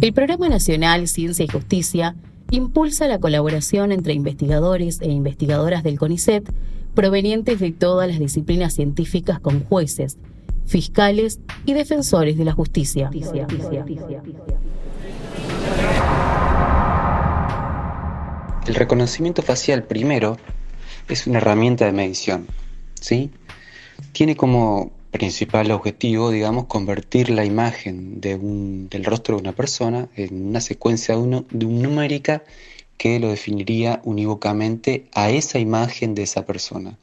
El Programa Nacional Ciencia y Justicia impulsa la colaboración entre investigadores e investigadoras del CONICET provenientes de todas las disciplinas científicas con jueces, fiscales y defensores de la justicia. El reconocimiento facial primero es una herramienta de medición, ¿sí? Tiene como principal objetivo, digamos, convertir la imagen del rostro de una persona en una secuencia uno, de un numérica que lo definiría unívocamente a esa imagen de esa persona.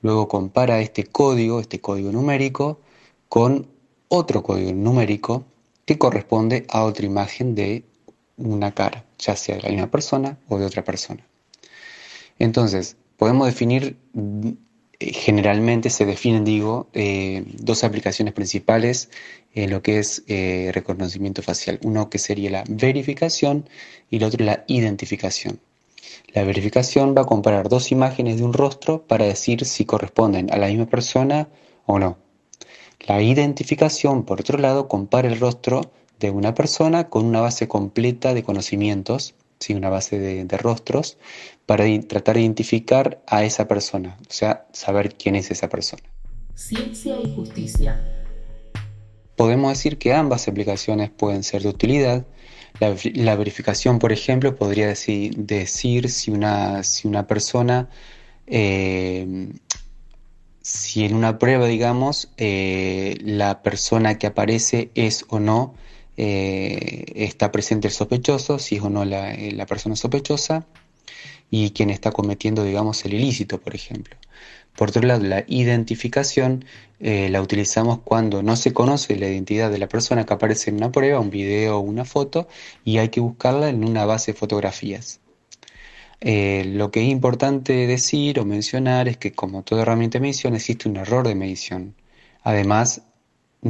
Luego compara este código, este código numérico, con otro código numérico que corresponde a otra imagen de una cara, ya sea de la misma persona o de otra persona. Entonces, podemos definir, generalmente se definen, digo, eh, dos aplicaciones principales en lo que es eh, reconocimiento facial. Uno que sería la verificación y el otro la identificación. La verificación va a comparar dos imágenes de un rostro para decir si corresponden a la misma persona o no. La identificación, por otro lado, compara el rostro de una persona con una base completa de conocimientos, ¿sí? una base de, rostros, para tratar de identificar a esa persona, o sea, saber quién es esa persona. Ciencia y justicia. Podemos decir que ambas aplicaciones pueden ser de utilidad. La, verificación, por ejemplo, podría decir, decir si, una, si una persona eh, si en una prueba, digamos, eh, la persona que aparece es o no, eh, está presente el sospechoso, si es o no la, eh, la, persona sospechosa, y quien está cometiendo, digamos, el ilícito, por ejemplo. Por otro lado, la identificación la utilizamos cuando no se conoce la identidad de la persona que aparece en una prueba, un video o una foto, y hay que buscarla en una base de fotografías. Eh, lo que es importante decir o mencionar es que como toda herramienta de medición existe un error de medición. Además,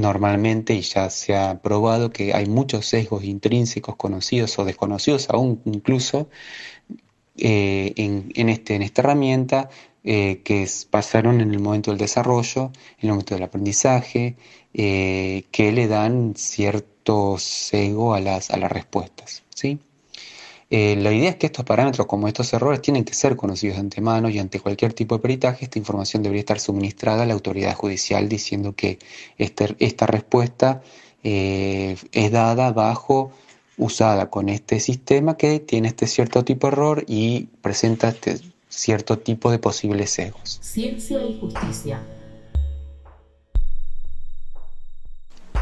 normalmente, y ya se ha probado que hay muchos sesgos intrínsecos conocidos o desconocidos aún incluso eh, en, este, en esta herramienta eh, que pasaron en el momento del desarrollo, en el momento del aprendizaje, que le dan cierto sesgo a las, a las respuestas. ¿sí? Eh, la idea es que estos parámetros, como estos errores, tienen que ser conocidos de antemano y ante cualquier tipo de peritaje esta información debería estar suministrada a la autoridad judicial diciendo que este, esta respuesta eh, es dada bajo, usada con este sistema que tiene este cierto tipo de error y presenta este cierto tipo de posibles sesgos. Ciencia y justicia.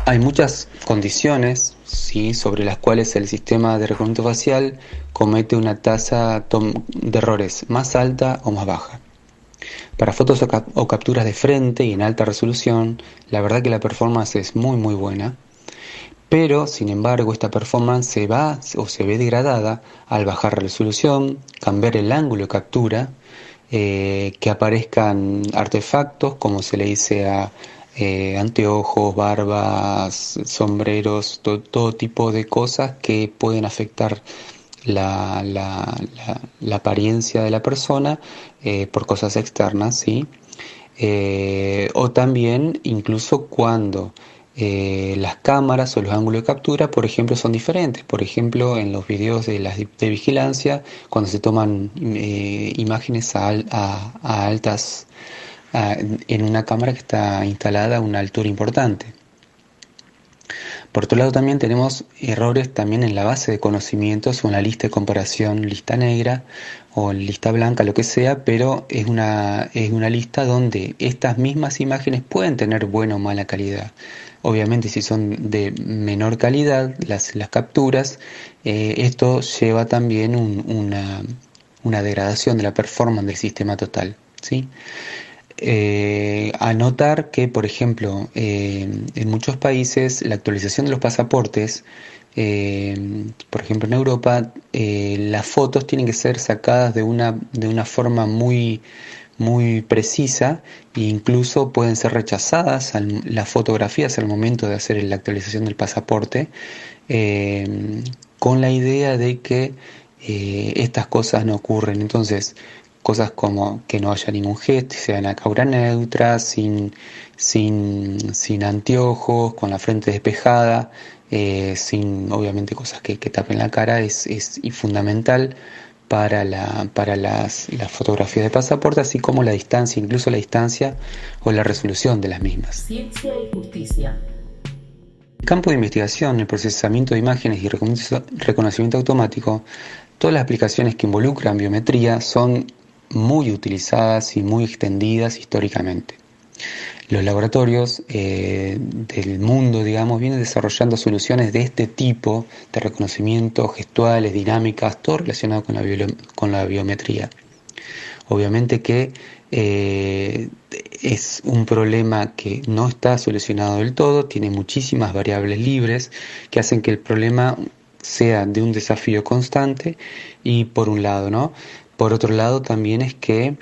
Hay muchas condiciones ¿sí? sobre las cuales el sistema de reconocimiento facial comete una tasa de errores más alta o más baja. Para fotos o, capturas de frente y en alta resolución, la verdad que la performance es muy muy buena, pero sin embargo esta performance se va o se ve degradada al bajar resolución, cambiar el ángulo de captura, eh, que aparezcan artefactos como se le dice a eh, anteojos, barbas, sombreros, todo tipo de cosas que pueden afectar la, apariencia de la persona eh, por cosas externas, ¿sí? Eh, o también incluso cuando las cámaras o los ángulos de captura, por ejemplo, son diferentes. Por ejemplo, en los videos de, las, de vigilancia, cuando se toman imágenes a altas en una cámara que está instalada a una altura importante. Por otro lado también tenemos errores también en la base de conocimientos o en la lista de comparación, lista negra o lista blanca, lo que sea, pero es una, es una lista donde estas mismas imágenes pueden tener buena o mala calidad. Obviamente si son de menor calidad las, las capturas, eh, esto lleva también una, una degradación de la performance del sistema total. ¿sí? Eh, anotar que, por ejemplo, eh, en muchos países la actualización de los pasaportes, eh, por ejemplo en Europa, las fotos tienen que ser sacadas de una, de una forma muy, muy precisa e incluso pueden ser rechazadas las fotografías al momento de hacer la actualización del pasaporte con la idea de que estas cosas no ocurren. Entonces, cosas como que no haya ningún gesto, sea en la caura neutra, sin, sin, sin anteojos, con la frente despejada, eh, sin obviamente cosas que, tapen la cara, es, es fundamental para, la, para las, las fotografías de pasaporte, así como la distancia, incluso la distancia o la resolución de las mismas. Ciencia y justicia. El campo de investigación, el procesamiento de imágenes y reconocimiento automático, todas las aplicaciones que involucran biometría son muy utilizadas y muy extendidas históricamente. Los laboratorios eh, del mundo, digamos, vienen desarrollando soluciones de este tipo de reconocimiento, gestuales, dinámicas, todo relacionado con la, biometría. Obviamente que eh, es un problema que no está solucionado del todo, tiene muchísimas variables libres que hacen que el problema sea de un desafío constante y por un lado, ¿no? Por otro lado también es que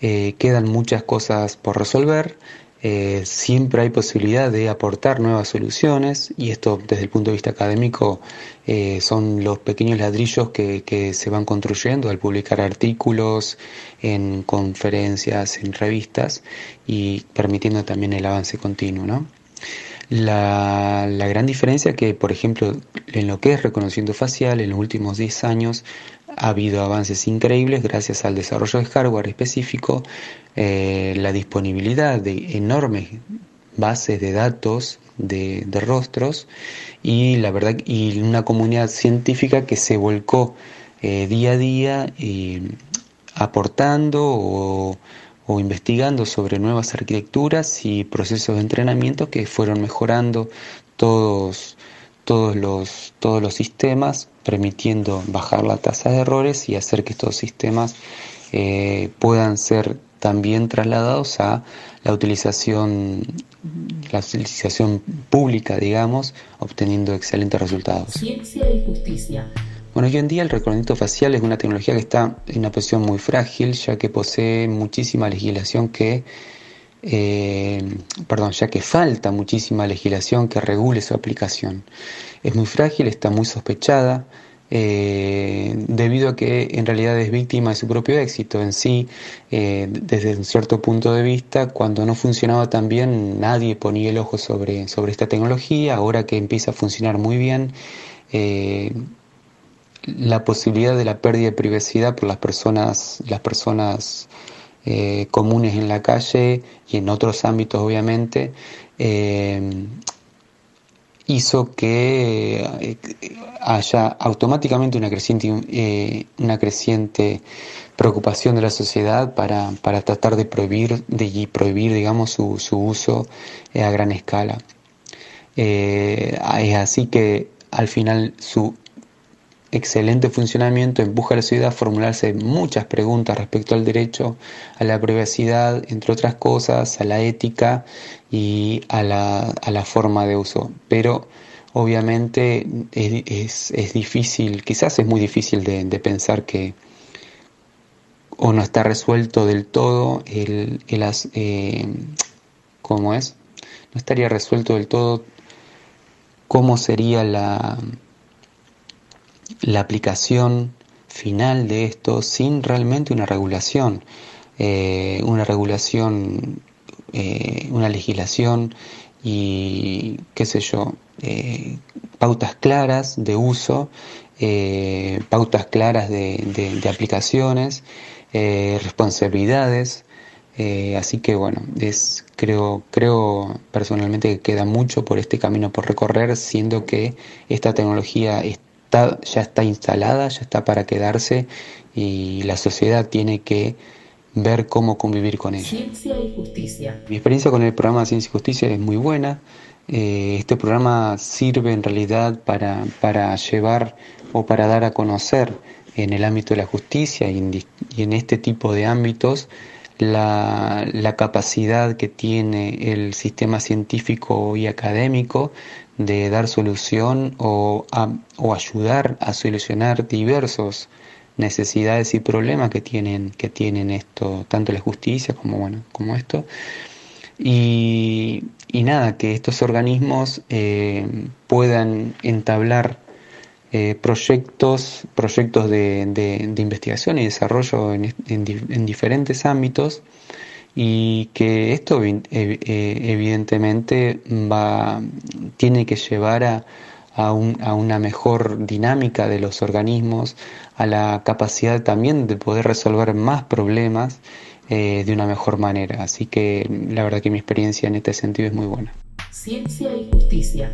eh, quedan muchas cosas por resolver, eh, siempre hay posibilidad de aportar nuevas soluciones y esto desde el punto de vista académico eh, son los pequeños ladrillos que, se van construyendo al publicar artículos en conferencias, en revistas y permitiendo también el avance continuo. La, la, gran diferencia que, por ejemplo, en lo que es reconocimiento facial, en los últimos 10 años ha habido avances increíbles gracias al desarrollo de hardware específico, eh, la disponibilidad de enormes bases de datos de, rostros y la verdad y una comunidad científica que se volcó eh, día a día aportando o, o, investigando sobre nuevas arquitecturas y procesos de entrenamiento que fueron mejorando todos todos los, todos los sistemas, permitiendo bajar la tasa de errores y hacer que estos sistemas eh, puedan ser también trasladados a la utilización, la utilización pública, digamos, obteniendo excelentes resultados. Ciencia y justicia. Bueno, hoy en día el reconocimiento facial es una tecnología que está en una posición muy frágil, ya que posee muchísima legislación que eh, perdón, ya que falta muchísima legislación que regule su aplicación. Es muy frágil, está muy sospechada, eh, debido a que en realidad es víctima de su propio éxito en sí, eh, desde un cierto punto de vista, cuando no funcionaba tan bien, nadie ponía el ojo sobre, sobre esta tecnología, ahora que empieza a funcionar muy bien, la posibilidad de la pérdida de privacidad por las personas, las personas eh, comunes en la calle y en otros ámbitos obviamente, eh, hizo que eh, haya automáticamente una creciente, una creciente preocupación de la sociedad para, tratar de prohibir, de prohibir digamos, su, su uso a gran escala. es así que al final su excelente funcionamiento empuja a la sociedad a formularse muchas preguntas respecto al derecho a la privacidad, entre otras cosas, a la ética y a la, forma de uso. Pero obviamente es, difícil, quizás es muy difícil de, pensar que o no está resuelto del todo el, el eh, ¿cómo es? No estaría resuelto del todo cómo sería la la aplicación final de esto sin realmente una regulación, eh, una regulación, eh, una legislación y qué sé yo, eh, pautas claras de uso, pautas claras de, de aplicaciones, responsabilidades. así que bueno, es, creo, creo personalmente que queda mucho por este camino por recorrer, siendo que esta tecnología está ya está instalada, ya está para quedarse y la sociedad tiene que ver cómo convivir con ella. Ciencia y justicia. Mi experiencia con el programa Ciencia y Justicia es muy buena. Eh, este programa sirve en realidad para, para llevar o para dar a conocer en el ámbito de la justicia y en, y en este tipo de ámbitos la, la, capacidad que tiene el sistema científico y académico de dar solución o, o ayudar a solucionar diversos necesidades y problemas que tienen, que tienen esto, tanto la justicia como, bueno, como esto. Y, nada, que estos organismos eh, puedan entablar eh, proyectos, proyectos de, de, investigación y desarrollo en, en diferentes ámbitos y que esto eh, evidentemente va, tiene que llevar a, a, una mejor dinámica de los organismos, a la capacidad también de poder resolver más problemas eh, de una mejor manera. Así que la verdad que mi experiencia en este sentido es muy buena. Ciencia y justicia.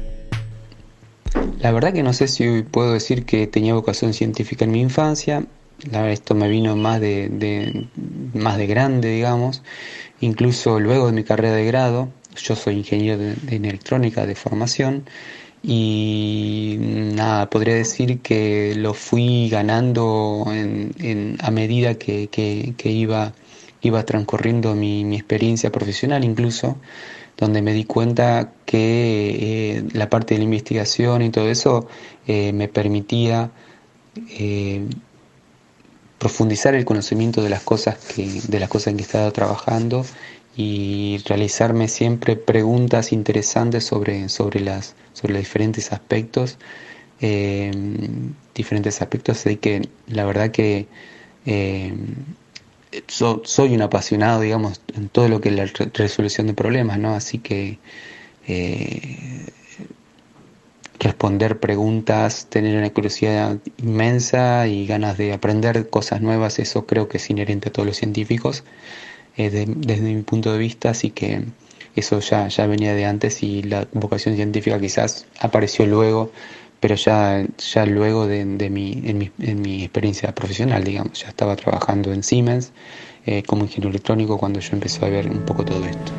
La verdad que no sé si puedo decir que tenía vocación científica en mi infancia. Esto me vino más de, más de grande, digamos. Incluso luego de mi carrera de grado, yo soy ingeniero de, electrónica de formación y nada, podría decir que lo fui ganando a medida que, iba, iba transcurriendo mi, experiencia profesional incluso, donde me di cuenta que eh, la parte de la investigación y todo eso eh, me permitía eh, profundizar el conocimiento de las cosas que, de las cosas en que estaba trabajando y realizarme siempre preguntas interesantes sobre, sobre, las, sobre los diferentes aspectos, eh, diferentes aspectos, así que la verdad que eh, soy un apasionado, digamos, en todo lo que es la resolución de problemas, ¿no? Así que eh, responder preguntas, tener una curiosidad inmensa y ganas de aprender cosas nuevas, eso creo que es inherente a todos los científicos. Eh, desde mi punto de vista, así que eso ya, ya venía de antes y la vocación científica quizás apareció luego, pero ya, ya luego de, mi, en, mi, en, mi, experiencia profesional, digamos, ya estaba trabajando en Siemens eh, como ingeniero electrónico cuando yo empecé a ver un poco todo esto.